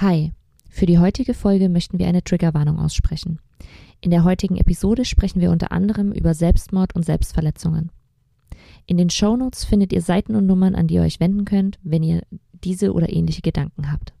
Hi, für die heutige Folge möchten wir eine Triggerwarnung aussprechen. In der heutigen Episode sprechen wir unter anderem über Selbstmord und Selbstverletzungen. In den Shownotes findet ihr Seiten und Nummern, an die ihr euch wenden könnt, wenn ihr diese oder ähnliche Gedanken habt.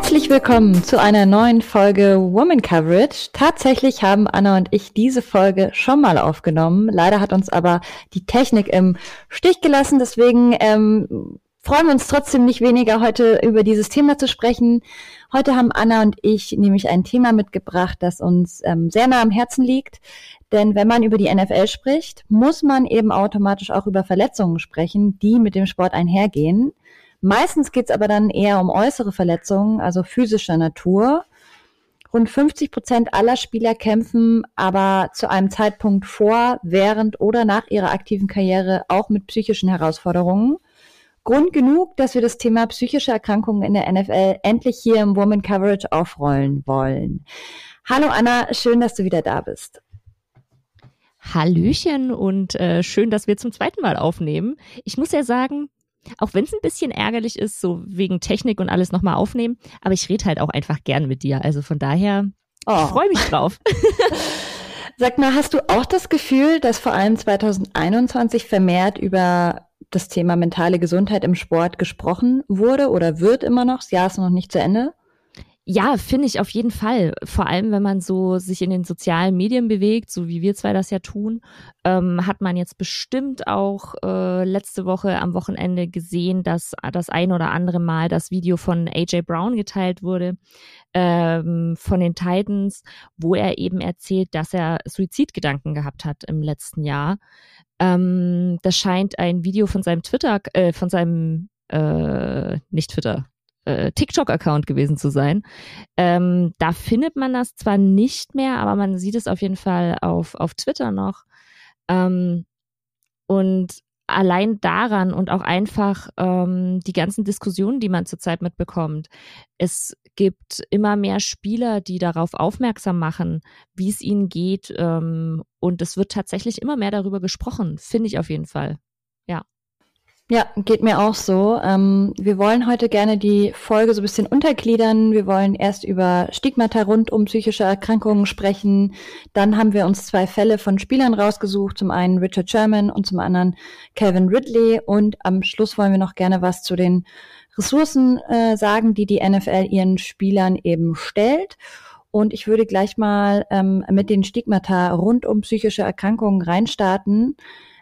Herzlich willkommen zu einer neuen Folge Woman Coverage. Tatsächlich haben Anna und ich diese Folge schon mal aufgenommen. Leider hat uns aber die Technik im Stich gelassen. Deswegen ähm, freuen wir uns trotzdem nicht weniger, heute über dieses Thema zu sprechen. Heute haben Anna und ich nämlich ein Thema mitgebracht, das uns ähm, sehr nah am Herzen liegt. Denn wenn man über die NFL spricht, muss man eben automatisch auch über Verletzungen sprechen, die mit dem Sport einhergehen. Meistens geht es aber dann eher um äußere Verletzungen, also physischer Natur. Rund 50 Prozent aller Spieler kämpfen aber zu einem Zeitpunkt vor, während oder nach ihrer aktiven Karriere auch mit psychischen Herausforderungen. Grund genug, dass wir das Thema psychische Erkrankungen in der NFL endlich hier im Woman Coverage aufrollen wollen. Hallo Anna, schön, dass du wieder da bist. Hallöchen und äh, schön, dass wir zum zweiten Mal aufnehmen. Ich muss ja sagen, auch wenn es ein bisschen ärgerlich ist, so wegen Technik und alles nochmal aufnehmen, aber ich rede halt auch einfach gern mit dir. Also von daher, oh. ich freue mich drauf. Sag mal, hast du auch das Gefühl, dass vor allem 2021 vermehrt über das Thema mentale Gesundheit im Sport gesprochen wurde oder wird immer noch? Das Jahr ist noch nicht zu Ende. Ja, finde ich auf jeden Fall. Vor allem, wenn man so sich in den sozialen Medien bewegt, so wie wir zwei das ja tun, ähm, hat man jetzt bestimmt auch äh, letzte Woche am Wochenende gesehen, dass das ein oder andere Mal das Video von AJ Brown geteilt wurde ähm, von den Titans, wo er eben erzählt, dass er Suizidgedanken gehabt hat im letzten Jahr. Ähm, das scheint ein Video von seinem Twitter, äh, von seinem äh, nicht Twitter, äh, TikTok-Account gewesen zu sein. Ähm, da findet man das zwar nicht mehr, aber man sieht es auf jeden Fall auf, auf Twitter noch. Ähm, und allein daran und auch einfach ähm, die ganzen Diskussionen, die man zurzeit mitbekommt. Es gibt immer mehr Spieler, die darauf aufmerksam machen, wie es ihnen geht. Ähm, und es wird tatsächlich immer mehr darüber gesprochen, finde ich auf jeden Fall. Ja. Ja, geht mir auch so. Ähm, wir wollen heute gerne die Folge so ein bisschen untergliedern. Wir wollen erst über Stigmata rund um psychische Erkrankungen sprechen. Dann haben wir uns zwei Fälle von Spielern rausgesucht. Zum einen Richard Sherman und zum anderen Calvin Ridley. Und am Schluss wollen wir noch gerne was zu den Ressourcen äh, sagen, die die NFL ihren Spielern eben stellt. Und ich würde gleich mal ähm, mit den Stigmata rund um psychische Erkrankungen reinstarten.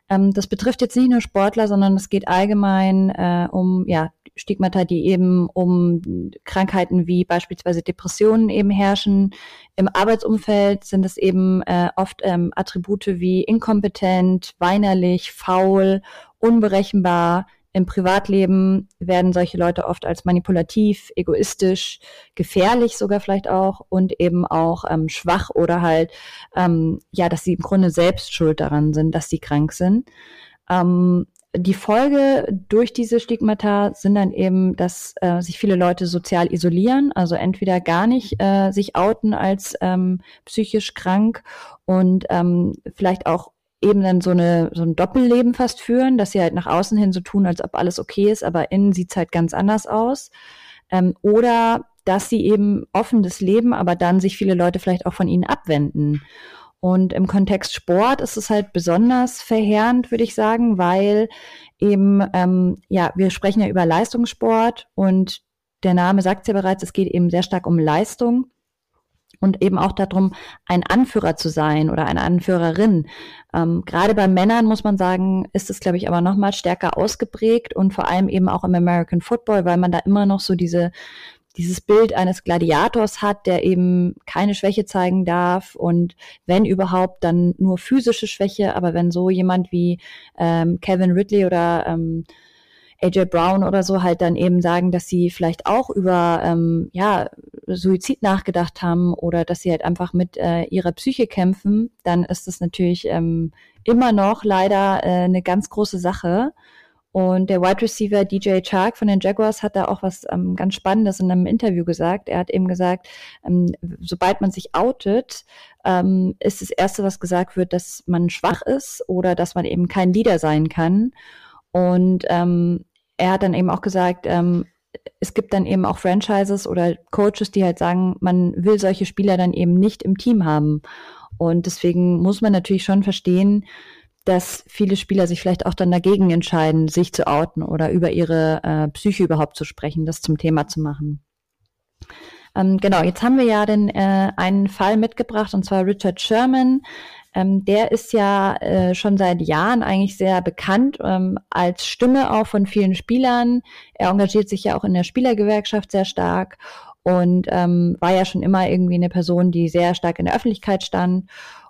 Ähm, das betrifft jetzt nicht nur Sportler, sondern es geht allgemein äh, um ja, Stigmata, die eben um Krankheiten wie beispielsweise Depressionen eben herrschen. Im Arbeitsumfeld sind es eben äh, oft ähm, Attribute wie inkompetent, weinerlich, faul, unberechenbar, im Privatleben werden solche Leute oft als manipulativ, egoistisch, gefährlich sogar vielleicht auch und eben auch ähm, schwach oder halt, ähm, ja, dass sie im Grunde selbst schuld daran sind, dass sie krank sind. Ähm, die Folge durch diese Stigmata sind dann eben, dass äh, sich viele Leute sozial isolieren, also entweder gar nicht äh, sich outen als ähm, psychisch krank und ähm, vielleicht auch eben dann so, eine, so ein Doppelleben fast führen, dass sie halt nach außen hin so tun, als ob alles okay ist, aber innen sieht's halt ganz anders aus. Ähm, oder dass sie eben offenes Leben, aber dann sich viele Leute vielleicht auch von ihnen abwenden. Und im Kontext Sport ist es halt besonders verheerend, würde ich sagen, weil eben, ähm, ja, wir sprechen ja über Leistungssport und der Name sagt ja bereits, es geht eben sehr stark um Leistung und eben auch darum, ein Anführer zu sein oder eine Anführerin. Ähm, gerade bei Männern muss man sagen, ist es, glaube ich, aber noch mal stärker ausgeprägt und vor allem eben auch im American Football, weil man da immer noch so diese dieses Bild eines Gladiators hat, der eben keine Schwäche zeigen darf und wenn überhaupt, dann nur physische Schwäche. Aber wenn so jemand wie ähm, Kevin Ridley oder ähm, AJ Brown oder so halt dann eben sagen, dass sie vielleicht auch über ähm, ja, Suizid nachgedacht haben oder dass sie halt einfach mit äh, ihrer Psyche kämpfen, dann ist das natürlich ähm, immer noch leider äh, eine ganz große Sache. Und der Wide Receiver DJ Chark von den Jaguars hat da auch was ähm, ganz Spannendes in einem Interview gesagt. Er hat eben gesagt, ähm, sobald man sich outet, ähm, ist das Erste, was gesagt wird, dass man schwach ist oder dass man eben kein Leader sein kann. Und ähm, er hat dann eben auch gesagt, ähm, es gibt dann eben auch Franchises oder Coaches, die halt sagen, man will solche Spieler dann eben nicht im Team haben. Und deswegen muss man natürlich schon verstehen, dass viele Spieler sich vielleicht auch dann dagegen entscheiden, sich zu outen oder über ihre äh, Psyche überhaupt zu sprechen, das zum Thema zu machen. Ähm, genau, jetzt haben wir ja den, äh, einen Fall mitgebracht, und zwar Richard Sherman. Ähm, der ist ja äh, schon seit Jahren eigentlich sehr bekannt ähm, als Stimme auch von vielen Spielern. Er engagiert sich ja auch in der Spielergewerkschaft sehr stark und ähm, war ja schon immer irgendwie eine Person, die sehr stark in der Öffentlichkeit stand.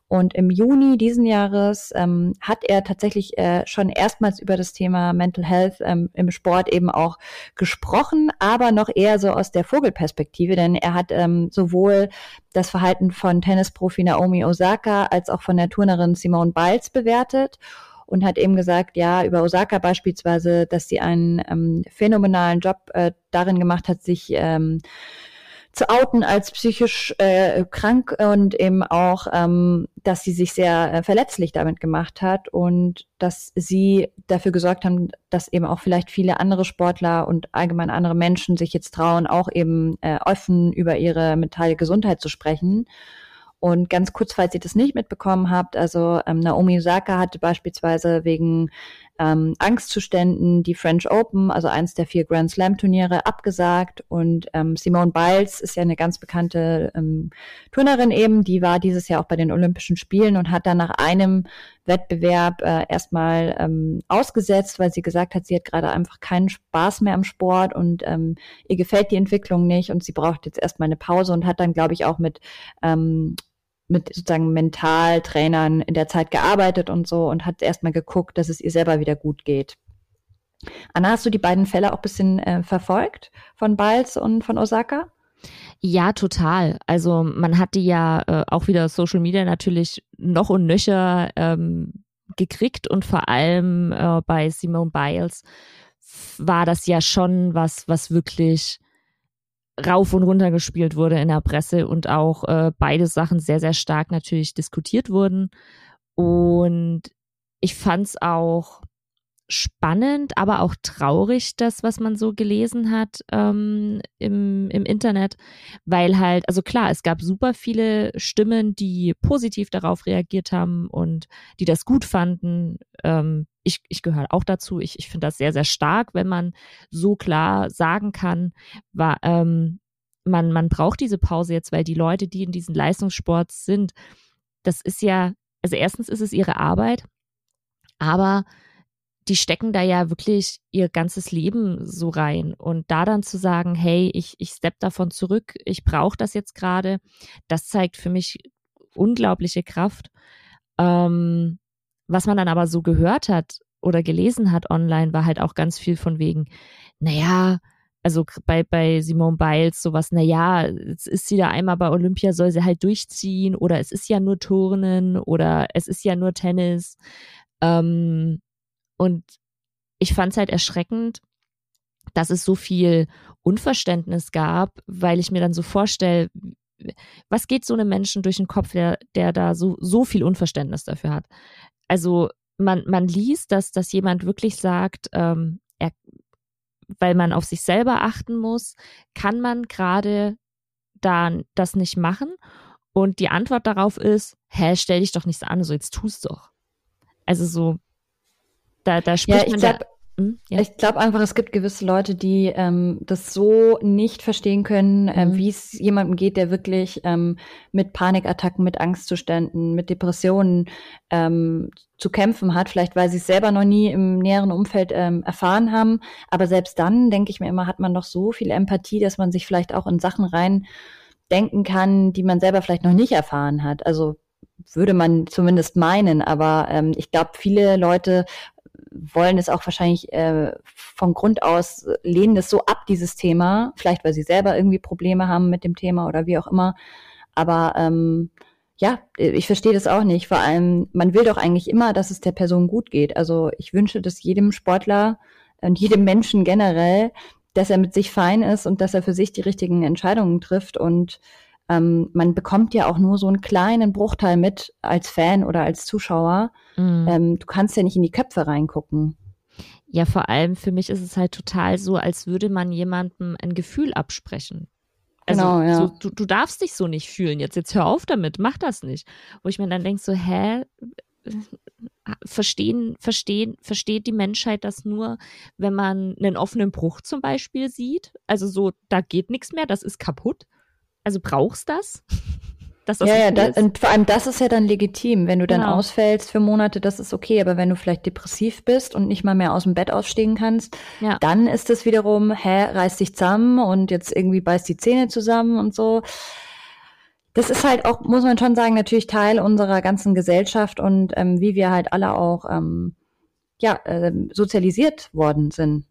Und im Juni diesen Jahres ähm, hat er tatsächlich äh, schon erstmals über das Thema Mental Health ähm, im Sport eben auch gesprochen, aber noch eher so aus der Vogelperspektive, denn er hat ähm, sowohl das Verhalten von Tennisprofi Naomi Osaka als auch von der Turnerin Simone Biles bewertet und hat eben gesagt, ja, über Osaka beispielsweise, dass sie einen ähm, phänomenalen Job äh, darin gemacht hat, sich ähm, zu outen als psychisch äh, krank und eben auch, ähm, dass sie sich sehr äh, verletzlich damit gemacht hat und dass sie dafür gesorgt haben, dass eben auch vielleicht viele andere Sportler und allgemein andere Menschen sich jetzt trauen, auch eben äh, offen über ihre mentale Gesundheit zu sprechen. Und ganz kurz, falls ihr das nicht mitbekommen habt, also ähm, Naomi Osaka hatte beispielsweise wegen ähm, Angstzuständen die French Open, also eins der vier Grand Slam Turniere, abgesagt. Und ähm, Simone Biles ist ja eine ganz bekannte ähm, Turnerin eben, die war dieses Jahr auch bei den Olympischen Spielen und hat dann nach einem Wettbewerb äh, erstmal ähm, ausgesetzt, weil sie gesagt hat, sie hat gerade einfach keinen Spaß mehr am Sport und ähm, ihr gefällt die Entwicklung nicht und sie braucht jetzt erstmal eine Pause und hat dann, glaube ich, auch mit ähm, mit sozusagen Mentaltrainern in der Zeit gearbeitet und so und hat erstmal geguckt, dass es ihr selber wieder gut geht. Anna, hast du die beiden Fälle auch ein bisschen äh, verfolgt von Biles und von Osaka? Ja, total. Also man hat die ja äh, auch wieder Social Media natürlich noch und nöcher ähm, gekriegt und vor allem äh, bei Simone Biles war das ja schon was, was wirklich rauf und runter gespielt wurde in der Presse und auch äh, beide Sachen sehr, sehr stark natürlich diskutiert wurden. Und ich fand es auch spannend, aber auch traurig, das, was man so gelesen hat ähm, im, im Internet, weil halt, also klar, es gab super viele Stimmen, die positiv darauf reagiert haben und die das gut fanden. Ähm, ich, ich gehöre auch dazu. Ich, ich finde das sehr, sehr stark, wenn man so klar sagen kann, war, ähm, man, man braucht diese Pause jetzt, weil die Leute, die in diesen Leistungssports sind, das ist ja, also erstens ist es ihre Arbeit, aber die stecken da ja wirklich ihr ganzes Leben so rein. Und da dann zu sagen, hey, ich, ich step davon zurück, ich brauche das jetzt gerade, das zeigt für mich unglaubliche Kraft. Ähm, was man dann aber so gehört hat oder gelesen hat online, war halt auch ganz viel von wegen, naja, also bei, bei Simone Biles sowas, naja, jetzt ist sie da einmal bei Olympia, soll sie halt durchziehen oder es ist ja nur Turnen oder es ist ja nur Tennis. Ähm, und ich fand es halt erschreckend, dass es so viel Unverständnis gab, weil ich mir dann so vorstelle, was geht so einem Menschen durch den Kopf, der, der da so, so viel Unverständnis dafür hat? Also man, man liest, dass, dass jemand wirklich sagt, ähm, er, weil man auf sich selber achten muss, kann man gerade da das nicht machen? Und die Antwort darauf ist, hä, stell dich doch nicht an, so jetzt tust doch. Also so, da, da spricht ja, man glaub, da, hm? ja. Ich glaube einfach, es gibt gewisse Leute, die ähm, das so nicht verstehen können, äh, mhm. wie es jemandem geht, der wirklich ähm, mit Panikattacken, mit Angstzuständen, mit Depressionen ähm, zu kämpfen hat. Vielleicht, weil sie es selber noch nie im näheren Umfeld ähm, erfahren haben. Aber selbst dann, denke ich mir immer, hat man noch so viel Empathie, dass man sich vielleicht auch in Sachen rein denken kann, die man selber vielleicht noch nicht erfahren hat. Also würde man zumindest meinen, aber ähm, ich glaube, viele Leute wollen es auch wahrscheinlich äh, von Grund aus, lehnen es so ab, dieses Thema, vielleicht weil sie selber irgendwie Probleme haben mit dem Thema oder wie auch immer. Aber ähm, ja, ich verstehe das auch nicht. Vor allem, man will doch eigentlich immer, dass es der Person gut geht. Also ich wünsche das jedem Sportler und jedem Menschen generell, dass er mit sich fein ist und dass er für sich die richtigen Entscheidungen trifft. Und ähm, man bekommt ja auch nur so einen kleinen Bruchteil mit als Fan oder als Zuschauer. Mhm. Ähm, du kannst ja nicht in die Köpfe reingucken. Ja, vor allem für mich ist es halt total so, als würde man jemandem ein Gefühl absprechen. Also genau, ja. so, du, du darfst dich so nicht fühlen. Jetzt, jetzt hör auf damit, mach das nicht. Wo ich mir dann denke, so, hä? Verstehen, verstehen, versteht die Menschheit das nur, wenn man einen offenen Bruch zum Beispiel sieht? Also so, da geht nichts mehr, das ist kaputt. Also brauchst das? das ja, ja, das, und vor allem das ist ja dann legitim. Wenn du dann genau. ausfällst für Monate, das ist okay. Aber wenn du vielleicht depressiv bist und nicht mal mehr aus dem Bett ausstehen kannst, ja. dann ist es wiederum, hä, reiß dich zusammen und jetzt irgendwie beißt die Zähne zusammen und so. Das ist halt auch, muss man schon sagen, natürlich Teil unserer ganzen Gesellschaft und ähm, wie wir halt alle auch ähm, ja, äh, sozialisiert worden sind.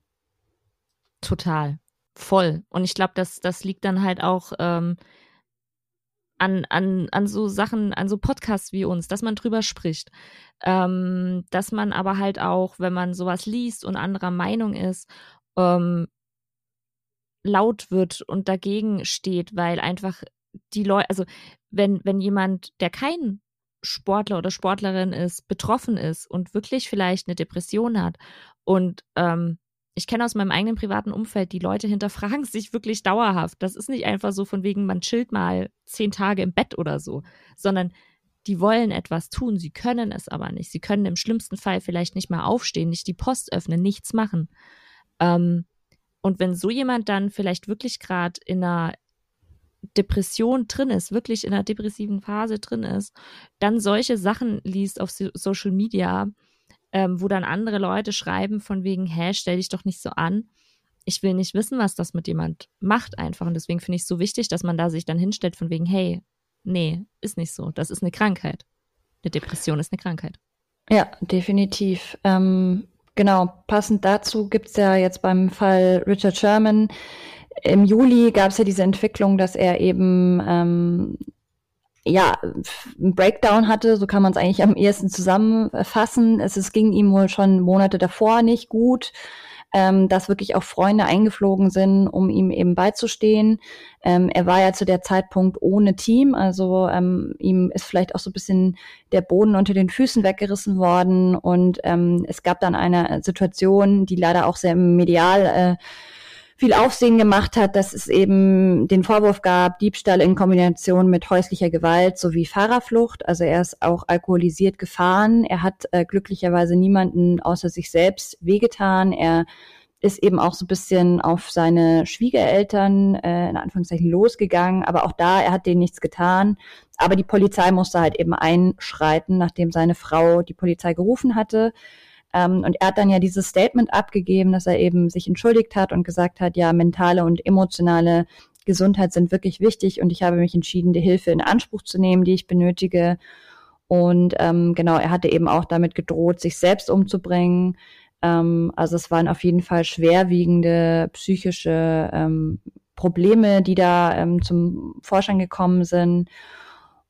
Total. Voll. Und ich glaube, das, das liegt dann halt auch ähm, an, an, an so Sachen, an so Podcasts wie uns, dass man drüber spricht. Ähm, dass man aber halt auch, wenn man sowas liest und anderer Meinung ist, ähm, laut wird und dagegen steht, weil einfach die Leute, also wenn, wenn jemand, der kein Sportler oder Sportlerin ist, betroffen ist und wirklich vielleicht eine Depression hat und ähm, ich kenne aus meinem eigenen privaten Umfeld, die Leute hinterfragen sich wirklich dauerhaft. Das ist nicht einfach so von wegen, man chillt mal zehn Tage im Bett oder so, sondern die wollen etwas tun, sie können es aber nicht. Sie können im schlimmsten Fall vielleicht nicht mal aufstehen, nicht die Post öffnen, nichts machen. Ähm, und wenn so jemand dann vielleicht wirklich gerade in einer Depression drin ist, wirklich in einer depressiven Phase drin ist, dann solche Sachen liest auf Social Media, ähm, wo dann andere Leute schreiben von wegen, hä, stell dich doch nicht so an. Ich will nicht wissen, was das mit jemand macht einfach. Und deswegen finde ich es so wichtig, dass man da sich dann hinstellt von wegen, hey, nee, ist nicht so. Das ist eine Krankheit. Eine Depression ist eine Krankheit. Ja, definitiv. Ähm, genau, passend dazu gibt es ja jetzt beim Fall Richard Sherman im Juli gab es ja diese Entwicklung, dass er eben ähm, ja, ein Breakdown hatte, so kann man es eigentlich am ehesten zusammenfassen. Es, es ging ihm wohl schon Monate davor nicht gut, ähm, dass wirklich auch Freunde eingeflogen sind, um ihm eben beizustehen. Ähm, er war ja zu der Zeitpunkt ohne Team, also ähm, ihm ist vielleicht auch so ein bisschen der Boden unter den Füßen weggerissen worden und ähm, es gab dann eine Situation, die leider auch sehr medial äh, viel Aufsehen gemacht hat, dass es eben den Vorwurf gab, Diebstahl in Kombination mit häuslicher Gewalt sowie Fahrerflucht. Also er ist auch alkoholisiert gefahren. Er hat äh, glücklicherweise niemanden außer sich selbst wehgetan. Er ist eben auch so ein bisschen auf seine Schwiegereltern äh, in Anführungszeichen losgegangen, aber auch da, er hat denen nichts getan. Aber die Polizei musste halt eben einschreiten, nachdem seine Frau die Polizei gerufen hatte. Ähm, und er hat dann ja dieses Statement abgegeben, dass er eben sich entschuldigt hat und gesagt hat, ja, mentale und emotionale Gesundheit sind wirklich wichtig und ich habe mich entschieden, die Hilfe in Anspruch zu nehmen, die ich benötige. Und ähm, genau, er hatte eben auch damit gedroht, sich selbst umzubringen. Ähm, also es waren auf jeden Fall schwerwiegende psychische ähm, Probleme, die da ähm, zum Vorschein gekommen sind.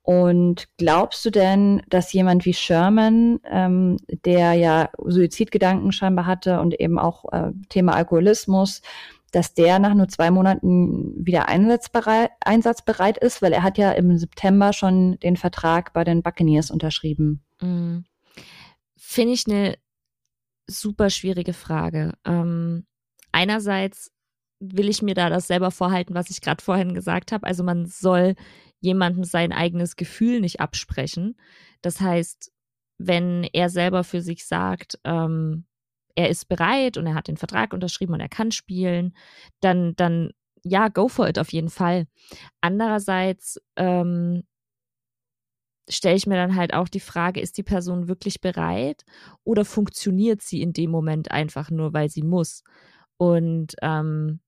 Und glaubst du denn, dass jemand wie Sherman, ähm, der ja Suizidgedanken scheinbar hatte und eben auch äh, Thema Alkoholismus, dass der nach nur zwei Monaten wieder einsatzbereit, einsatzbereit ist? Weil er hat ja im September schon den Vertrag bei den Buccaneers unterschrieben. Mhm. Finde ich eine super schwierige Frage. Ähm, einerseits will ich mir da das selber vorhalten, was ich gerade vorhin gesagt habe. Also man soll jemandem sein eigenes Gefühl nicht absprechen. Das heißt, wenn er selber für sich sagt, ähm, er ist bereit und er hat den Vertrag unterschrieben und er kann spielen, dann, dann ja, go for it auf jeden Fall. Andererseits ähm, stelle ich mir dann halt auch die Frage, ist die Person wirklich bereit oder funktioniert sie in dem Moment einfach nur, weil sie muss? Und ähm,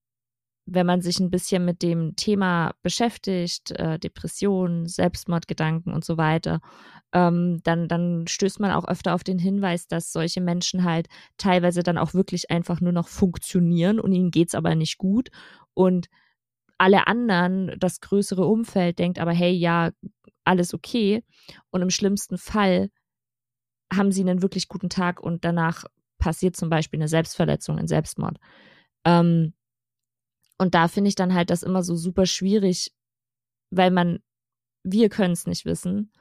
wenn man sich ein bisschen mit dem Thema beschäftigt, äh, Depressionen, Selbstmordgedanken und so weiter, ähm, dann, dann stößt man auch öfter auf den Hinweis, dass solche Menschen halt teilweise dann auch wirklich einfach nur noch funktionieren und ihnen geht's aber nicht gut. Und alle anderen, das größere Umfeld denkt aber, hey, ja, alles okay. Und im schlimmsten Fall haben sie einen wirklich guten Tag und danach passiert zum Beispiel eine Selbstverletzung, ein Selbstmord. Ähm, und da finde ich dann halt das immer so super schwierig, weil man, wir können es nicht wissen.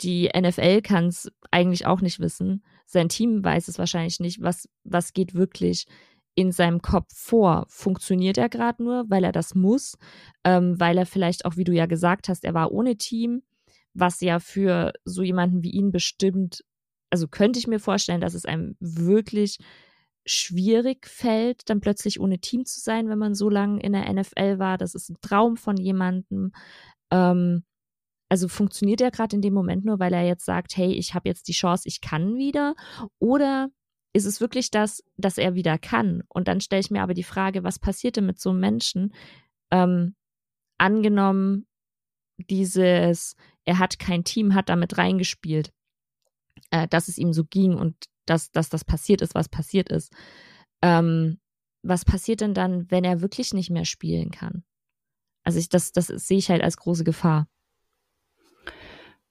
Die NFL kann es eigentlich auch nicht wissen. Sein Team weiß es wahrscheinlich nicht. Was, was geht wirklich in seinem Kopf vor? Funktioniert er gerade nur, weil er das muss? Ähm, weil er vielleicht auch, wie du ja gesagt hast, er war ohne Team, was ja für so jemanden wie ihn bestimmt, also könnte ich mir vorstellen, dass es einem wirklich schwierig fällt, dann plötzlich ohne Team zu sein, wenn man so lange in der NFL war. Das ist ein Traum von jemandem. Ähm, also funktioniert er gerade in dem Moment nur, weil er jetzt sagt, hey, ich habe jetzt die Chance, ich kann wieder? Oder ist es wirklich das, dass er wieder kann? Und dann stelle ich mir aber die Frage, was passierte mit so einem Menschen? Ähm, angenommen, dieses, er hat kein Team, hat damit reingespielt, äh, dass es ihm so ging und dass, dass das passiert ist, was passiert ist. Ähm, was passiert denn dann, wenn er wirklich nicht mehr spielen kann? Also ich, das, das sehe ich halt als große Gefahr.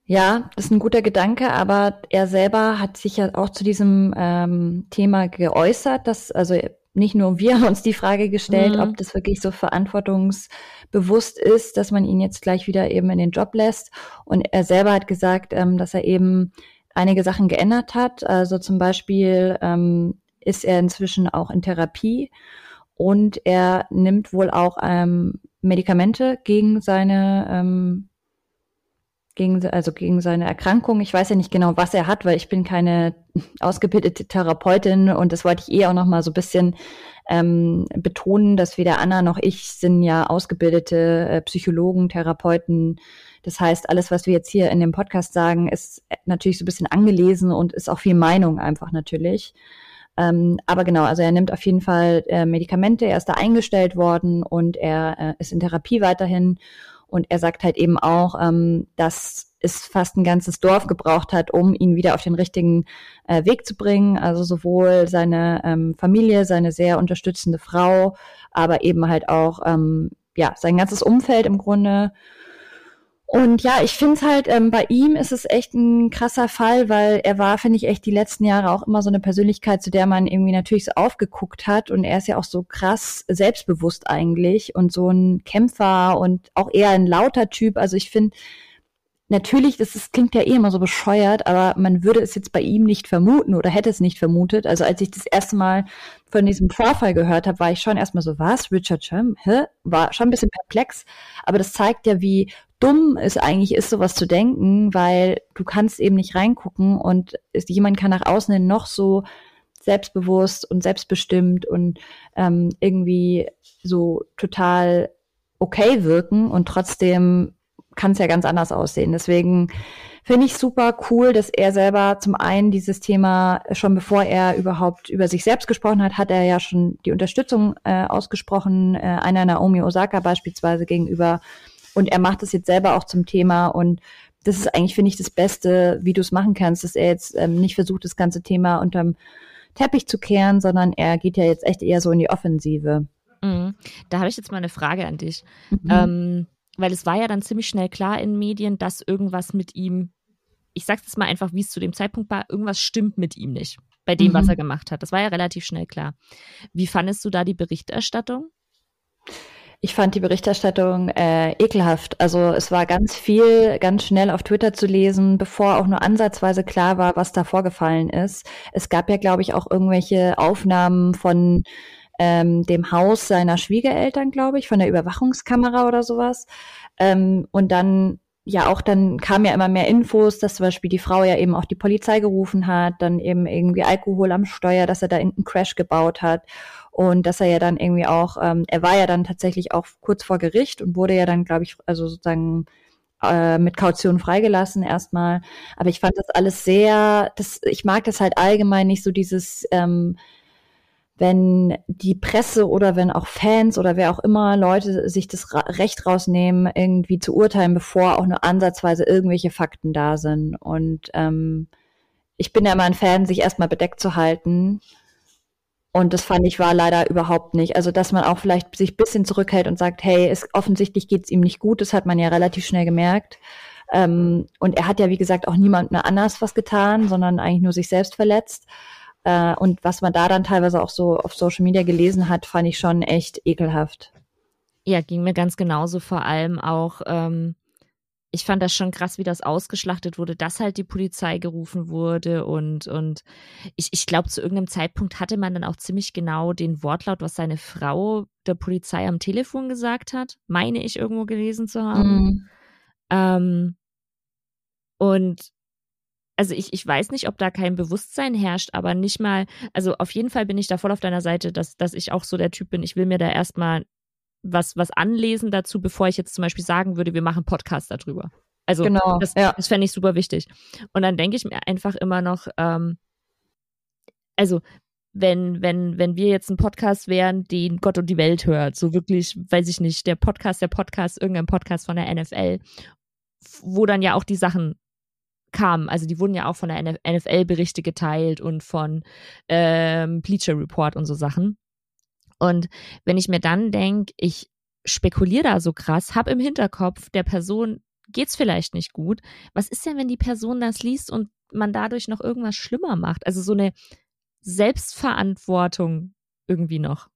Ja, das ist ein guter Gedanke, aber er selber hat sich ja auch zu diesem ähm, Thema geäußert, dass also nicht nur wir haben uns die Frage gestellt, mhm. ob das wirklich so verantwortungsbewusst ist, dass man ihn jetzt gleich wieder eben in den Job lässt. Und er selber hat gesagt, ähm, dass er eben einige Sachen geändert hat. Also zum Beispiel ähm, ist er inzwischen auch in Therapie und er nimmt wohl auch ähm, Medikamente gegen seine ähm, gegen, also gegen seine Erkrankung. Ich weiß ja nicht genau, was er hat, weil ich bin keine ausgebildete Therapeutin und das wollte ich eh auch noch mal so ein bisschen ähm, betonen, dass weder Anna noch ich sind ja ausgebildete äh, Psychologen, Therapeuten. Das heißt, alles, was wir jetzt hier in dem Podcast sagen, ist natürlich so ein bisschen angelesen und ist auch viel Meinung einfach natürlich. Ähm, aber genau, also er nimmt auf jeden Fall äh, Medikamente, er ist da eingestellt worden und er äh, ist in Therapie weiterhin und er sagt halt eben auch, ähm, dass es fast ein ganzes Dorf gebraucht hat, um ihn wieder auf den richtigen äh, Weg zu bringen. Also sowohl seine ähm, Familie, seine sehr unterstützende Frau, aber eben halt auch ähm, ja sein ganzes Umfeld im Grunde. Und ja, ich finde es halt, ähm, bei ihm ist es echt ein krasser Fall, weil er war, finde ich, echt die letzten Jahre auch immer so eine Persönlichkeit, zu der man irgendwie natürlich so aufgeguckt hat. Und er ist ja auch so krass selbstbewusst eigentlich und so ein Kämpfer und auch eher ein lauter Typ. Also ich finde, natürlich, das ist, klingt ja eh immer so bescheuert, aber man würde es jetzt bei ihm nicht vermuten oder hätte es nicht vermutet. Also als ich das erste Mal von diesem Vorfall gehört habe, war ich schon erstmal so, was? Richard Sherman? Hä? War schon ein bisschen perplex. Aber das zeigt ja, wie dumm es eigentlich ist, sowas zu denken, weil du kannst eben nicht reingucken und jemand kann nach außen hin noch so selbstbewusst und selbstbestimmt und ähm, irgendwie so total okay wirken und trotzdem kann es ja ganz anders aussehen. Deswegen finde ich super cool, dass er selber zum einen dieses Thema schon bevor er überhaupt über sich selbst gesprochen hat, hat er ja schon die Unterstützung äh, ausgesprochen, äh, einer Naomi Osaka beispielsweise gegenüber und er macht es jetzt selber auch zum Thema und das ist eigentlich, finde ich, das Beste, wie du es machen kannst, dass er jetzt ähm, nicht versucht, das ganze Thema unterm Teppich zu kehren, sondern er geht ja jetzt echt eher so in die Offensive. Mhm. Da habe ich jetzt mal eine Frage an dich. Mhm. Ähm, weil es war ja dann ziemlich schnell klar in Medien, dass irgendwas mit ihm, ich sag's jetzt mal einfach, wie es zu dem Zeitpunkt war, irgendwas stimmt mit ihm nicht. Bei dem, mhm. was er gemacht hat. Das war ja relativ schnell klar. Wie fandest du da die Berichterstattung? Ich fand die Berichterstattung äh, ekelhaft. Also es war ganz viel, ganz schnell auf Twitter zu lesen, bevor auch nur ansatzweise klar war, was da vorgefallen ist. Es gab ja, glaube ich, auch irgendwelche Aufnahmen von ähm, dem Haus seiner Schwiegereltern, glaube ich, von der Überwachungskamera oder sowas. Ähm, und dann ja auch dann kam ja immer mehr Infos, dass zum Beispiel die Frau ja eben auch die Polizei gerufen hat, dann eben irgendwie Alkohol am Steuer, dass er da einen Crash gebaut hat und dass er ja dann irgendwie auch, ähm, er war ja dann tatsächlich auch kurz vor Gericht und wurde ja dann, glaube ich, also sozusagen äh, mit Kaution freigelassen erstmal. Aber ich fand das alles sehr, das, ich mag das halt allgemein nicht so dieses ähm, wenn die Presse oder wenn auch Fans oder wer auch immer Leute sich das Recht rausnehmen, irgendwie zu urteilen, bevor auch nur ansatzweise irgendwelche Fakten da sind. Und ähm, ich bin ja immer ein Fan, sich erstmal bedeckt zu halten. Und das fand ich war leider überhaupt nicht. Also, dass man auch vielleicht sich bisschen zurückhält und sagt, hey, es, offensichtlich geht's ihm nicht gut, das hat man ja relativ schnell gemerkt. Ähm, und er hat ja, wie gesagt, auch niemandem anders was getan, sondern eigentlich nur sich selbst verletzt. Äh, und was man da dann teilweise auch so auf Social Media gelesen hat, fand ich schon echt ekelhaft. Ja, ging mir ganz genauso. Vor allem auch, ähm, ich fand das schon krass, wie das ausgeschlachtet wurde, dass halt die Polizei gerufen wurde und, und ich, ich glaube, zu irgendeinem Zeitpunkt hatte man dann auch ziemlich genau den Wortlaut, was seine Frau der Polizei am Telefon gesagt hat, meine ich irgendwo gelesen zu haben. Mhm. Ähm, und also ich, ich weiß nicht, ob da kein Bewusstsein herrscht, aber nicht mal, also auf jeden Fall bin ich da voll auf deiner Seite, dass, dass ich auch so der Typ bin, ich will mir da erstmal was, was anlesen dazu, bevor ich jetzt zum Beispiel sagen würde, wir machen Podcast darüber. Also genau, das, ja. das fände ich super wichtig. Und dann denke ich mir einfach immer noch, ähm, also wenn, wenn, wenn wir jetzt ein Podcast wären, den Gott und die Welt hört, so wirklich, weiß ich nicht, der Podcast, der Podcast, irgendein Podcast von der NFL, wo dann ja auch die Sachen kamen. Also die wurden ja auch von der NFL-Berichte geteilt und von ähm, Bleacher Report und so Sachen. Und wenn ich mir dann denke, ich spekuliere da so krass, habe im Hinterkopf, der Person geht's vielleicht nicht gut. Was ist denn, wenn die Person das liest und man dadurch noch irgendwas schlimmer macht? Also so eine Selbstverantwortung irgendwie noch.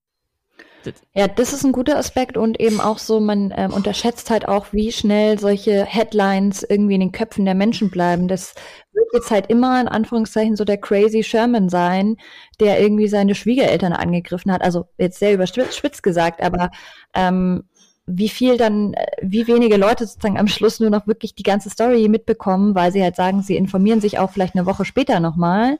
Ja, das ist ein guter Aspekt und eben auch so, man ähm, unterschätzt halt auch, wie schnell solche Headlines irgendwie in den Köpfen der Menschen bleiben. Das wird jetzt halt immer in Anführungszeichen so der crazy Sherman sein, der irgendwie seine Schwiegereltern angegriffen hat. Also jetzt sehr überspitzt gesagt, aber ähm, wie viel dann, äh, wie wenige Leute sozusagen am Schluss nur noch wirklich die ganze Story mitbekommen, weil sie halt sagen, sie informieren sich auch vielleicht eine Woche später nochmal.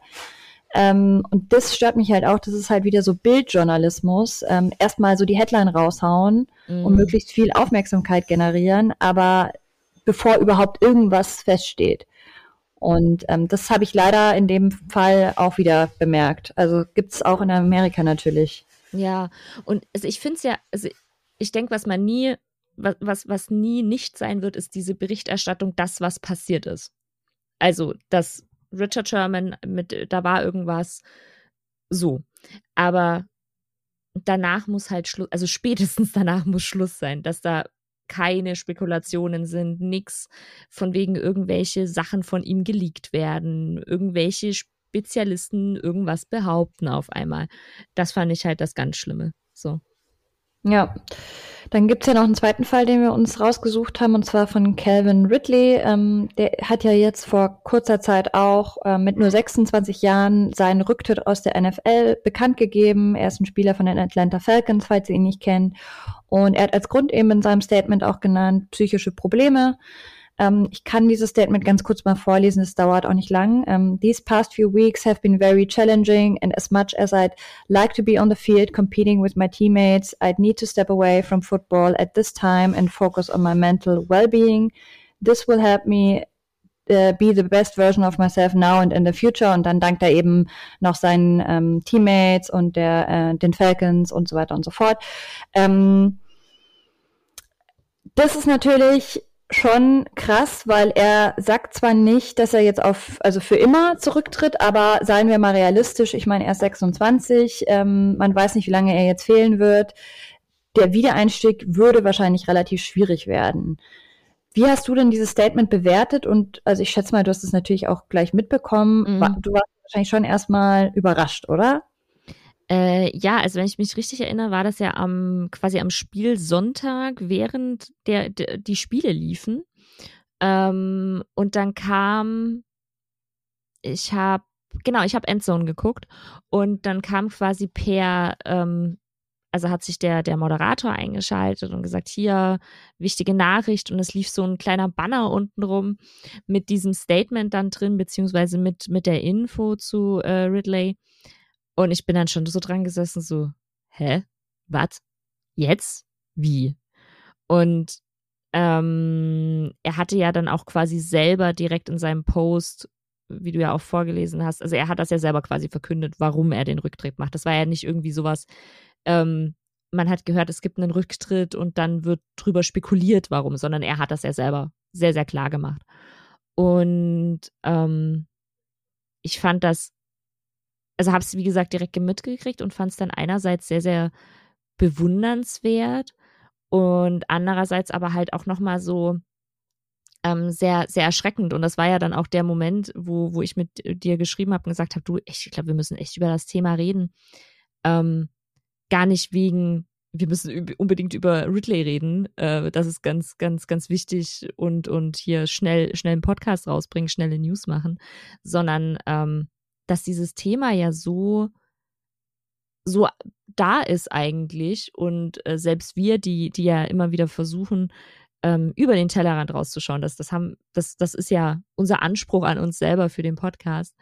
Ähm, und das stört mich halt auch, das ist halt wieder so Bildjournalismus. Ähm, erstmal so die Headline raushauen mhm. und möglichst viel Aufmerksamkeit generieren, aber bevor überhaupt irgendwas feststeht. Und ähm, das habe ich leider in dem Fall auch wieder bemerkt. Also gibt's auch in Amerika natürlich. Ja, und also ich finde es ja, also ich denke, was man nie, was, was, was nie nicht sein wird, ist diese Berichterstattung, das, was passiert ist. Also, dass Richard Sherman, mit, da war irgendwas so. Aber danach muss halt Schluss, also spätestens danach muss Schluss sein, dass da keine Spekulationen sind, nix von wegen irgendwelche Sachen von ihm geleakt werden, irgendwelche Spezialisten irgendwas behaupten auf einmal. Das fand ich halt das ganz Schlimme. So. Ja. Dann gibt's ja noch einen zweiten Fall, den wir uns rausgesucht haben, und zwar von Calvin Ridley. Ähm, der hat ja jetzt vor kurzer Zeit auch äh, mit nur 26 Jahren seinen Rücktritt aus der NFL bekannt gegeben. Er ist ein Spieler von den Atlanta Falcons, falls ihr ihn nicht kennt. Und er hat als Grund eben in seinem Statement auch genannt, psychische Probleme. Ähm, ich kann dieses Statement ganz kurz mal vorlesen, es dauert auch nicht lang. Um, ähm, These past few weeks have been very challenging and as much as I'd like to be on the field competing with my teammates, I'd need to step away from football at this time and focus on my mental well-being. This will help me uh, be the best version of myself now and in the future. Und dann dankt er eben noch seinen ähm, Teammates und der, äh, den Falcons und so weiter und so fort. Ähm, das ist natürlich schon krass, weil er sagt zwar nicht, dass er jetzt auf, also für immer zurücktritt, aber seien wir mal realistisch, ich meine, er ist 26, ähm, man weiß nicht, wie lange er jetzt fehlen wird. Der Wiedereinstieg würde wahrscheinlich relativ schwierig werden. Wie hast du denn dieses Statement bewertet? Und also ich schätze mal, du hast es natürlich auch gleich mitbekommen. Mhm. Du warst wahrscheinlich schon erstmal überrascht, oder? Äh, ja, also wenn ich mich richtig erinnere, war das ja am quasi am Spielsonntag, während der, der die Spiele liefen. Ähm, und dann kam, ich habe genau, ich habe Endzone geguckt. Und dann kam quasi per, ähm, also hat sich der der Moderator eingeschaltet und gesagt, hier wichtige Nachricht. Und es lief so ein kleiner Banner unten rum mit diesem Statement dann drin beziehungsweise mit mit der Info zu äh, Ridley und ich bin dann schon so dran gesessen, so, hä? Was? Jetzt? Wie? Und ähm, er hatte ja dann auch quasi selber direkt in seinem Post wie du ja auch vorgelesen hast, also er hat das ja selber quasi verkündet, warum er den Rücktritt macht. Das war ja nicht irgendwie sowas, ähm, man hat gehört, es gibt einen Rücktritt und dann wird drüber spekuliert, warum, sondern er hat das ja selber sehr, sehr klar gemacht. Und ähm, ich fand das, also habe es wie gesagt direkt mitgekriegt und fand es dann einerseits sehr, sehr bewundernswert und andererseits aber halt auch nochmal so ähm, sehr, sehr erschreckend. Und das war ja dann auch der Moment, wo, wo ich mit dir geschrieben habe und gesagt habe, du, ich glaube, wir müssen echt über das Thema reden. Ähm, gar nicht wegen, wir müssen unbedingt über Ridley reden. Äh, das ist ganz, ganz, ganz wichtig und, und hier schnell, schnell einen Podcast rausbringen, schnelle News machen, sondern ähm, dass dieses Thema ja so, so da ist eigentlich und äh, selbst wir, die, die ja immer wieder versuchen, ähm, über den Tellerrand rauszuschauen, das, das haben, das, das ist ja unser Anspruch an uns selber für den Podcast,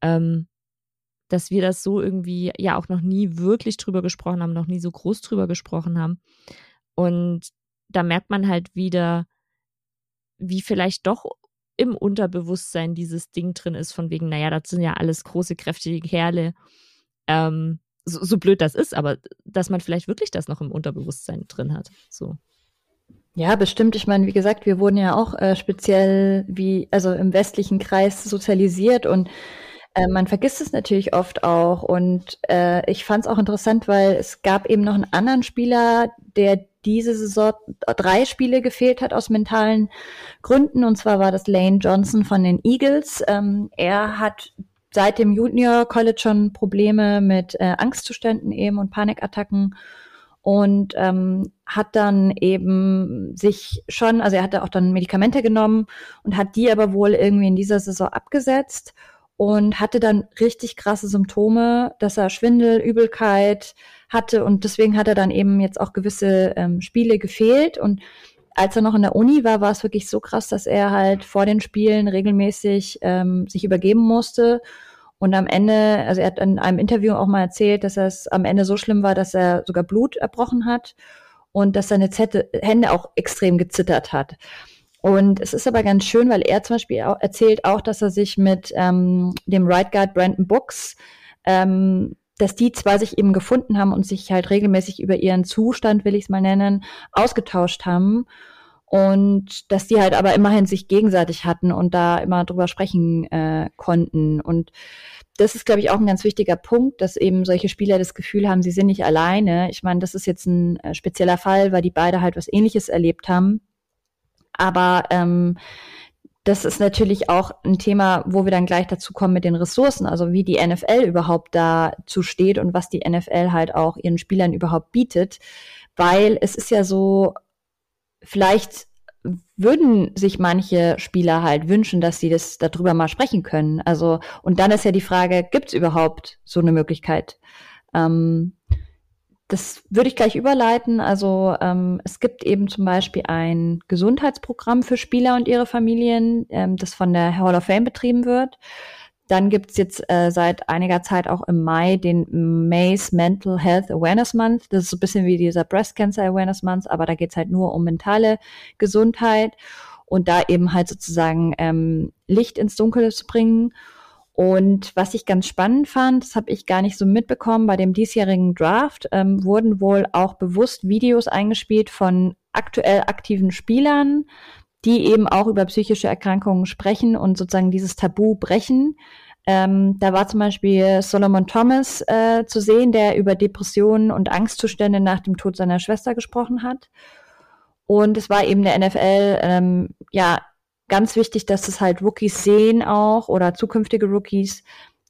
ähm, dass wir das so irgendwie ja auch noch nie wirklich drüber gesprochen haben, noch nie so groß drüber gesprochen haben. Und da merkt man halt wieder, wie vielleicht doch im Unterbewusstsein dieses Ding drin ist, von wegen, naja, das sind ja alles große, kräftige Kerle. Ähm, so, so blöd das ist, aber dass man vielleicht wirklich das noch im Unterbewusstsein drin hat. So. Ja, bestimmt. Ich meine, wie gesagt, wir wurden ja auch äh, speziell wie, also im westlichen Kreis sozialisiert und äh, man vergisst es natürlich oft auch. Und äh, ich fand es auch interessant, weil es gab eben noch einen anderen Spieler, der diese Saison drei Spiele gefehlt hat aus mentalen Gründen. Und zwar war das Lane Johnson von den Eagles. Ähm, er hat seit dem Junior College schon Probleme mit äh, Angstzuständen eben und Panikattacken und ähm, hat dann eben sich schon, also er hatte auch dann Medikamente genommen und hat die aber wohl irgendwie in dieser Saison abgesetzt und hatte dann richtig krasse Symptome, dass er Schwindel, Übelkeit hatte und deswegen hat er dann eben jetzt auch gewisse ähm, Spiele gefehlt und als er noch in der Uni war, war es wirklich so krass, dass er halt vor den Spielen regelmäßig ähm, sich übergeben musste und am Ende, also er hat in einem Interview auch mal erzählt, dass es am Ende so schlimm war, dass er sogar Blut erbrochen hat und dass seine Zette, Hände auch extrem gezittert hat. Und es ist aber ganz schön, weil er zum Beispiel auch erzählt auch, dass er sich mit ähm, dem Right Guard Brandon Books, ähm, dass die zwar sich eben gefunden haben und sich halt regelmäßig über ihren Zustand, will ich es mal nennen, ausgetauscht haben. Und dass die halt aber immerhin sich gegenseitig hatten und da immer drüber sprechen äh, konnten. Und das ist, glaube ich, auch ein ganz wichtiger Punkt, dass eben solche Spieler das Gefühl haben, sie sind nicht alleine. Ich meine, das ist jetzt ein äh, spezieller Fall, weil die beide halt was Ähnliches erlebt haben. Aber ähm, das ist natürlich auch ein Thema, wo wir dann gleich dazu kommen mit den Ressourcen, also wie die NFL überhaupt dazu steht und was die NFL halt auch ihren Spielern überhaupt bietet. Weil es ist ja so, vielleicht würden sich manche Spieler halt wünschen, dass sie das darüber mal sprechen können. Also, und dann ist ja die Frage, gibt es überhaupt so eine Möglichkeit? Ähm, das würde ich gleich überleiten. Also ähm, es gibt eben zum Beispiel ein Gesundheitsprogramm für Spieler und ihre Familien, ähm, das von der Hall of Fame betrieben wird. Dann gibt's jetzt äh, seit einiger Zeit auch im Mai den May's Mental Health Awareness Month. Das ist so ein bisschen wie dieser Breast Cancer Awareness Month, aber da geht's halt nur um mentale Gesundheit und da eben halt sozusagen ähm, Licht ins Dunkel zu bringen. Und was ich ganz spannend fand, das habe ich gar nicht so mitbekommen, bei dem diesjährigen Draft ähm, wurden wohl auch bewusst Videos eingespielt von aktuell aktiven Spielern, die eben auch über psychische Erkrankungen sprechen und sozusagen dieses Tabu brechen. Ähm, da war zum Beispiel Solomon Thomas äh, zu sehen, der über Depressionen und Angstzustände nach dem Tod seiner Schwester gesprochen hat. Und es war eben der NFL, ähm, ja, ganz wichtig, dass es halt Rookies sehen auch oder zukünftige Rookies,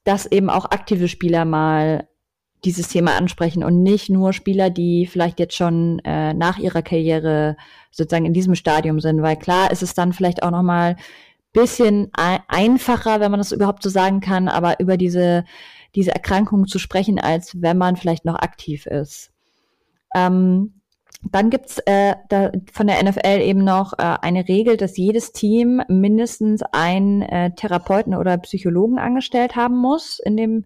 dass eben auch aktive Spieler mal dieses Thema ansprechen und nicht nur Spieler, die vielleicht jetzt schon äh, nach ihrer Karriere sozusagen in diesem Stadium sind, weil klar ist es dann vielleicht auch noch mal bisschen einfacher, wenn man das überhaupt so sagen kann, aber über diese diese Erkrankung zu sprechen, als wenn man vielleicht noch aktiv ist. Ähm, dann gibt's äh, da von der NFL eben noch äh, eine Regel, dass jedes Team mindestens einen äh, Therapeuten oder Psychologen angestellt haben muss in dem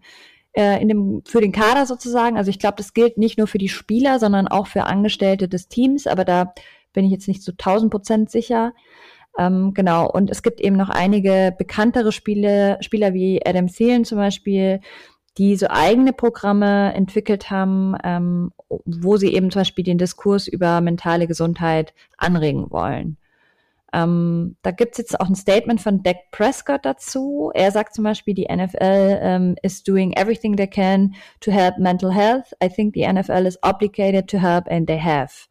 äh, in dem für den Kader sozusagen. Also ich glaube, das gilt nicht nur für die Spieler, sondern auch für Angestellte des Teams. Aber da bin ich jetzt nicht zu 1000 Prozent sicher. Ähm, genau, und es gibt eben noch einige bekanntere Spiele, Spieler wie Adam Thielen zum Beispiel, die so eigene Programme entwickelt haben, ähm, wo sie eben zum Beispiel den Diskurs über mentale Gesundheit anregen wollen. Ähm, da gibt's jetzt auch ein Statement von Dak Prescott dazu. Er sagt zum Beispiel, die NFL ähm, is doing everything they can to help mental health. I think the NFL is obligated to help and they have.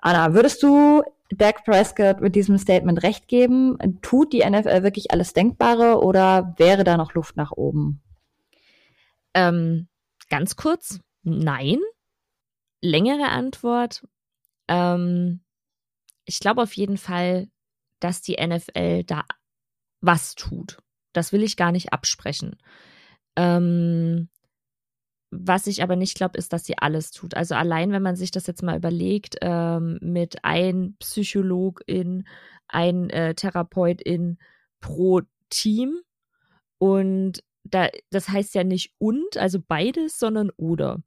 Anna, würdest du Dak Prescott mit diesem Statement recht geben? Tut die NFL wirklich alles Denkbare oder wäre da noch Luft nach oben? Ähm, ganz kurz, nein. Längere Antwort. Ähm, ich glaube auf jeden Fall, dass die NFL da was tut. Das will ich gar nicht absprechen. Ähm, was ich aber nicht glaube, ist, dass sie alles tut. Also allein, wenn man sich das jetzt mal überlegt, ähm, mit ein Psychologin, ein äh, Therapeutin pro Team und da, das heißt ja nicht und, also beides, sondern oder.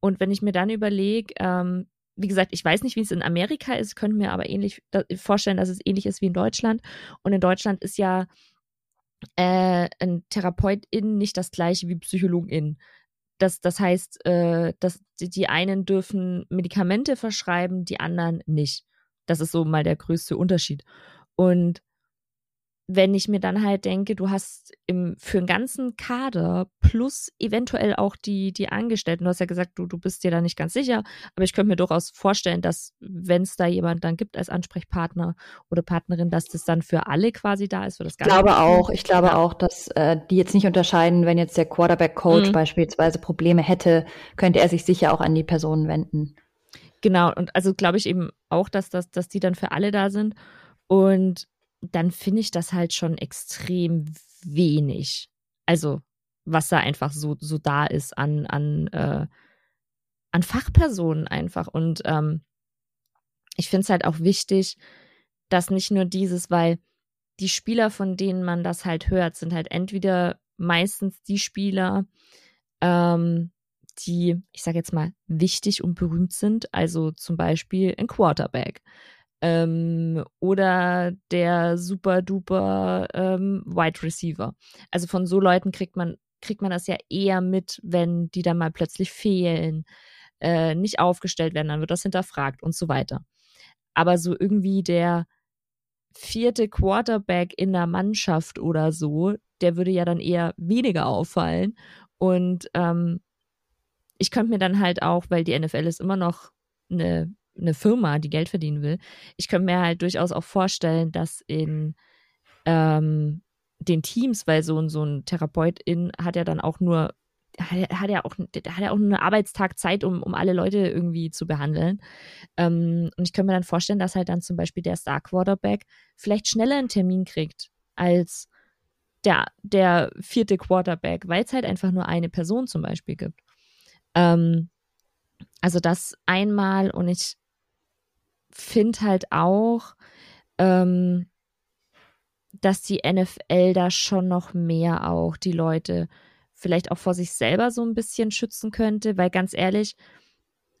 Und wenn ich mir dann überlege, ähm, wie gesagt, ich weiß nicht, wie es in Amerika ist, könnte mir aber ähnlich vorstellen, dass es ähnlich ist wie in Deutschland. Und in Deutschland ist ja äh, ein Therapeutin nicht das gleiche wie Psychologin. Das, das heißt, äh, dass die, die einen dürfen Medikamente verschreiben, die anderen nicht. Das ist so mal der größte Unterschied. Und wenn ich mir dann halt denke, du hast im, für einen ganzen Kader plus eventuell auch die, die Angestellten, du hast ja gesagt, du, du bist dir da nicht ganz sicher, aber ich könnte mir durchaus vorstellen, dass wenn es da jemand dann gibt als Ansprechpartner oder Partnerin, dass das dann für alle quasi da ist, für das Ganze. Ich glaube auch, ich glaube ja. auch, dass äh, die jetzt nicht unterscheiden, wenn jetzt der Quarterback-Coach mhm. beispielsweise Probleme hätte, könnte er sich sicher auch an die Personen wenden. Genau, und also glaube ich eben auch, dass, das, dass die dann für alle da sind. Und dann finde ich das halt schon extrem wenig. Also, was da einfach so, so da ist an, an, äh, an Fachpersonen einfach. Und ähm, ich finde es halt auch wichtig, dass nicht nur dieses, weil die Spieler, von denen man das halt hört, sind halt entweder meistens die Spieler, ähm, die, ich sage jetzt mal, wichtig und berühmt sind, also zum Beispiel ein Quarterback ähm, oder der super duper ähm, Wide Receiver. Also von so Leuten kriegt man, kriegt man das ja eher mit, wenn die dann mal plötzlich fehlen, äh, nicht aufgestellt werden, dann wird das hinterfragt und so weiter. Aber so irgendwie der vierte Quarterback in der Mannschaft oder so, der würde ja dann eher weniger auffallen. Und ähm, ich könnte mir dann halt auch, weil die NFL ist immer noch eine eine Firma, die Geld verdienen will. Ich könnte mir halt durchaus auch vorstellen, dass in ähm, den Teams, weil so, so ein Therapeutin hat ja dann auch nur, hat ja auch, hat ja auch einen Arbeitstag Zeit, um, um alle Leute irgendwie zu behandeln. Ähm, und ich könnte mir dann vorstellen, dass halt dann zum Beispiel der Star Quarterback vielleicht schneller einen Termin kriegt als der, der vierte Quarterback, weil es halt einfach nur eine Person zum Beispiel gibt. Ähm, also das einmal und ich finde halt auch, ähm, dass die NFL da schon noch mehr auch die Leute vielleicht auch vor sich selber so ein bisschen schützen könnte, weil ganz ehrlich,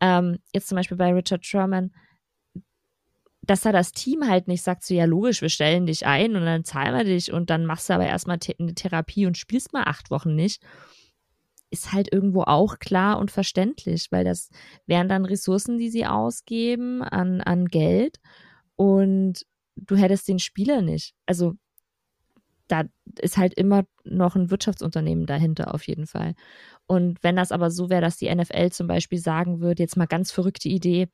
ähm, jetzt zum Beispiel bei Richard Sherman, dass er das Team halt nicht sagt, so ja logisch, wir stellen dich ein und dann zahlen wir dich und dann machst du aber erstmal eine Therapie und spielst mal acht Wochen nicht ist halt irgendwo auch klar und verständlich, weil das wären dann Ressourcen, die sie ausgeben an, an Geld und du hättest den Spieler nicht. Also da ist halt immer noch ein Wirtschaftsunternehmen dahinter auf jeden Fall. Und wenn das aber so wäre, dass die NFL zum Beispiel sagen würde, jetzt mal ganz verrückte Idee,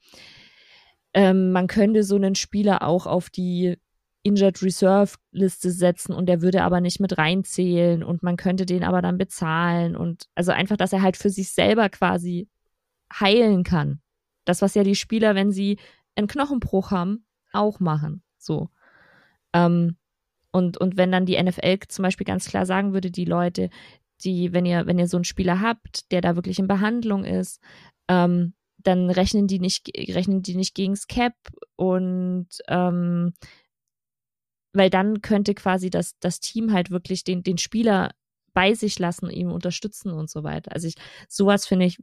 ähm, man könnte so einen Spieler auch auf die Injured Reserve Liste setzen und der würde aber nicht mit reinzählen und man könnte den aber dann bezahlen und also einfach, dass er halt für sich selber quasi heilen kann. Das, was ja die Spieler, wenn sie einen Knochenbruch haben, auch machen. So. Ähm, und, und wenn dann die NFL zum Beispiel ganz klar sagen würde, die Leute, die, wenn ihr, wenn ihr so einen Spieler habt, der da wirklich in Behandlung ist, ähm, dann rechnen die nicht, rechnen die nicht gegens Cap und ähm, weil dann könnte quasi das, das Team halt wirklich den, den Spieler bei sich lassen, ihm unterstützen und so weiter. Also ich, sowas finde ich,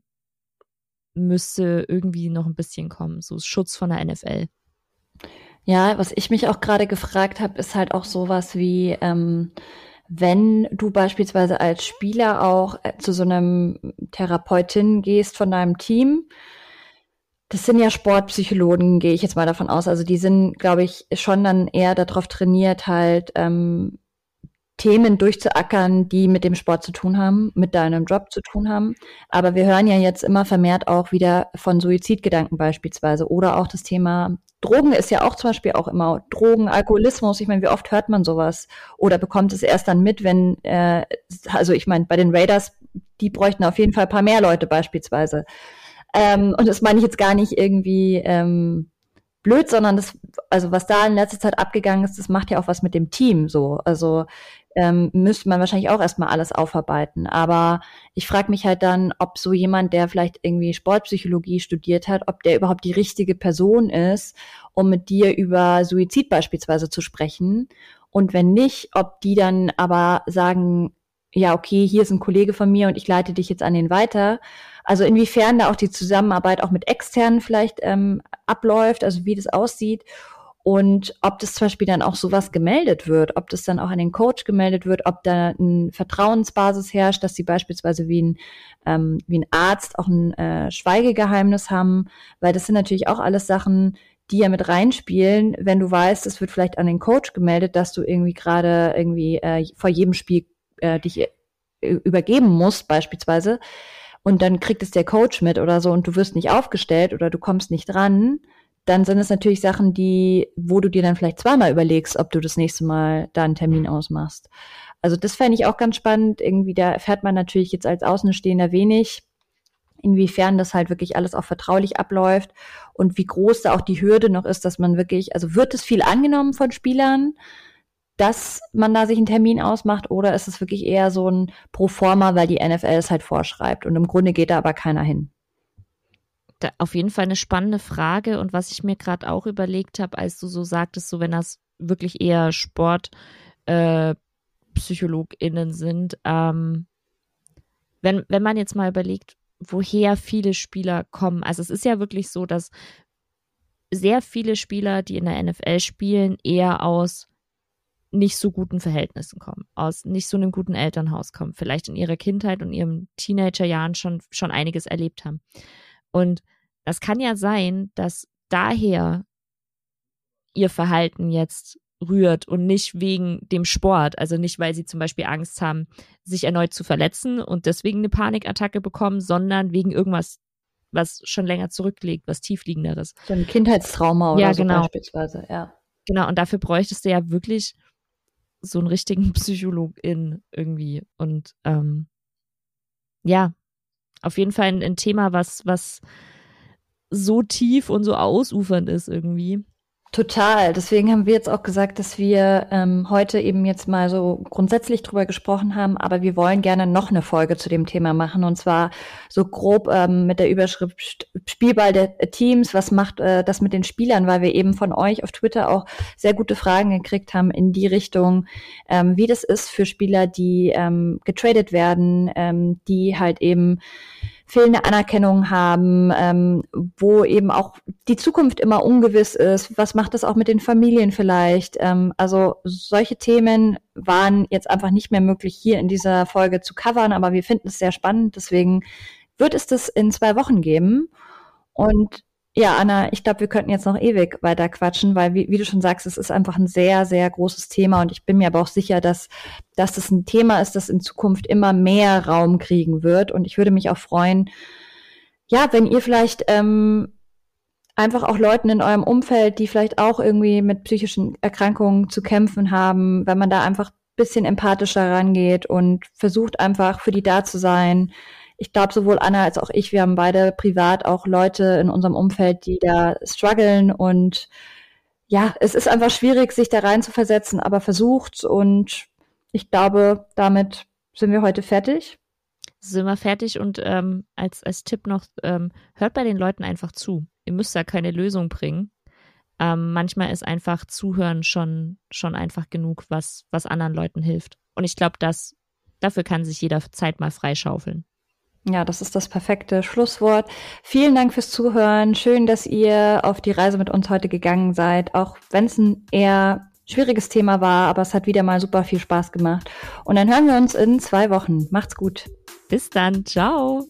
müsste irgendwie noch ein bisschen kommen, so Schutz von der NFL. Ja, was ich mich auch gerade gefragt habe, ist halt auch sowas wie, ähm, wenn du beispielsweise als Spieler auch äh, zu so einem Therapeutin gehst von deinem Team, das sind ja Sportpsychologen, gehe ich jetzt mal davon aus. Also die sind, glaube ich, schon dann eher darauf trainiert, halt ähm, Themen durchzuackern, die mit dem Sport zu tun haben, mit deinem Job zu tun haben. Aber wir hören ja jetzt immer vermehrt auch wieder von Suizidgedanken beispielsweise oder auch das Thema Drogen ist ja auch zum Beispiel auch immer Drogen, Alkoholismus. Ich meine, wie oft hört man sowas oder bekommt es erst dann mit, wenn, äh, also ich meine, bei den Raiders, die bräuchten auf jeden Fall ein paar mehr Leute beispielsweise. Ähm, und das meine ich jetzt gar nicht irgendwie ähm, blöd, sondern das, also was da in letzter Zeit abgegangen ist, das macht ja auch was mit dem Team so. Also ähm, müsste man wahrscheinlich auch erstmal alles aufarbeiten. Aber ich frage mich halt dann, ob so jemand, der vielleicht irgendwie Sportpsychologie studiert hat, ob der überhaupt die richtige Person ist, um mit dir über Suizid beispielsweise zu sprechen. Und wenn nicht, ob die dann aber sagen, ja, okay, hier ist ein Kollege von mir und ich leite dich jetzt an den weiter. Also inwiefern da auch die Zusammenarbeit auch mit externen vielleicht ähm, abläuft, also wie das aussieht. Und ob das zum Beispiel dann auch sowas gemeldet wird, ob das dann auch an den Coach gemeldet wird, ob da eine Vertrauensbasis herrscht, dass sie beispielsweise wie ein, ähm, wie ein Arzt auch ein äh, Schweigegeheimnis haben, weil das sind natürlich auch alles Sachen, die ja mit reinspielen, wenn du weißt, es wird vielleicht an den Coach gemeldet, dass du irgendwie gerade irgendwie äh, vor jedem Spiel äh, dich äh, übergeben musst, beispielsweise, und dann kriegt es der Coach mit oder so und du wirst nicht aufgestellt oder du kommst nicht dran, dann sind es natürlich Sachen, die, wo du dir dann vielleicht zweimal überlegst, ob du das nächste Mal da einen Termin ausmachst. Also das fände ich auch ganz spannend. Irgendwie, da erfährt man natürlich jetzt als Außenstehender wenig, inwiefern das halt wirklich alles auch vertraulich abläuft und wie groß da auch die Hürde noch ist, dass man wirklich, also wird es viel angenommen von Spielern, dass man da sich einen Termin ausmacht oder ist es wirklich eher so ein Proforma, weil die NFL es halt vorschreibt und im Grunde geht da aber keiner hin? da auf jeden Fall eine spannende Frage und was ich mir gerade auch überlegt habe, als du so sagtest, so wenn das wirklich eher SportpsychologInnen äh, sind, ähm, wenn, wenn man jetzt mal überlegt, woher viele Spieler kommen. Also es ist ja wirklich so, dass sehr viele Spieler, die in der NFL spielen, eher aus nicht so guten Verhältnissen kommen, aus nicht so einem guten Elternhaus kommen, vielleicht in ihrer Kindheit und ihren Teenagerjahren schon, schon einiges erlebt haben. Und das kann ja sein, dass daher ihr Verhalten jetzt rührt und nicht wegen dem Sport, also nicht, weil sie zum Beispiel Angst haben, sich erneut zu verletzen und deswegen eine Panikattacke bekommen, sondern wegen irgendwas, was schon länger zurückliegt, was tiefliegenderes. So ein Kindheitstrauma oder ja, so genau. beispielsweise, ja. Genau, und dafür bräuchtest du ja wirklich so einen richtigen Psychologin irgendwie. Und ähm, ja, auf jeden Fall ein, ein Thema, was, was so tief und so ausufernd ist irgendwie. Total. Deswegen haben wir jetzt auch gesagt, dass wir ähm, heute eben jetzt mal so grundsätzlich drüber gesprochen haben, aber wir wollen gerne noch eine Folge zu dem Thema machen und zwar so grob ähm, mit der Überschrift Spielball der Teams. Was macht äh, das mit den Spielern? Weil wir eben von euch auf Twitter auch sehr gute Fragen gekriegt haben in die Richtung, ähm, wie das ist für Spieler, die ähm, getradet werden, ähm, die halt eben fehlende Anerkennung haben, ähm, wo eben auch die Zukunft immer ungewiss ist. Was macht das auch mit den Familien vielleicht? Ähm, also solche Themen waren jetzt einfach nicht mehr möglich hier in dieser Folge zu covern, aber wir finden es sehr spannend. Deswegen wird es das in zwei Wochen geben. Und ja, Anna, ich glaube, wir könnten jetzt noch ewig weiter quatschen, weil, wie, wie, du schon sagst, es ist einfach ein sehr, sehr großes Thema und ich bin mir aber auch sicher, dass, dass das ein Thema ist, das in Zukunft immer mehr Raum kriegen wird und ich würde mich auch freuen, ja, wenn ihr vielleicht ähm, einfach auch Leuten in eurem Umfeld, die vielleicht auch irgendwie mit psychischen Erkrankungen zu kämpfen haben, wenn man da einfach bisschen empathischer rangeht und versucht einfach für die da zu sein, ich glaube, sowohl Anna als auch ich, wir haben beide privat auch Leute in unserem Umfeld, die da strugglen und ja, es ist einfach schwierig, sich da rein zu versetzen, aber versucht und ich glaube, damit sind wir heute fertig. Sind wir fertig und ähm, als, als Tipp noch, ähm, hört bei den Leuten einfach zu. Ihr müsst da keine Lösung bringen. Ähm, manchmal ist einfach Zuhören schon, schon einfach genug, was, was anderen Leuten hilft. Und ich glaube, dafür kann sich jeder Zeit mal freischaufeln. Ja, das ist das perfekte Schlusswort. Vielen Dank fürs Zuhören. Schön, dass ihr auf die Reise mit uns heute gegangen seid, auch wenn es ein eher schwieriges Thema war, aber es hat wieder mal super viel Spaß gemacht. Und dann hören wir uns in zwei Wochen. Macht's gut. Bis dann. Ciao.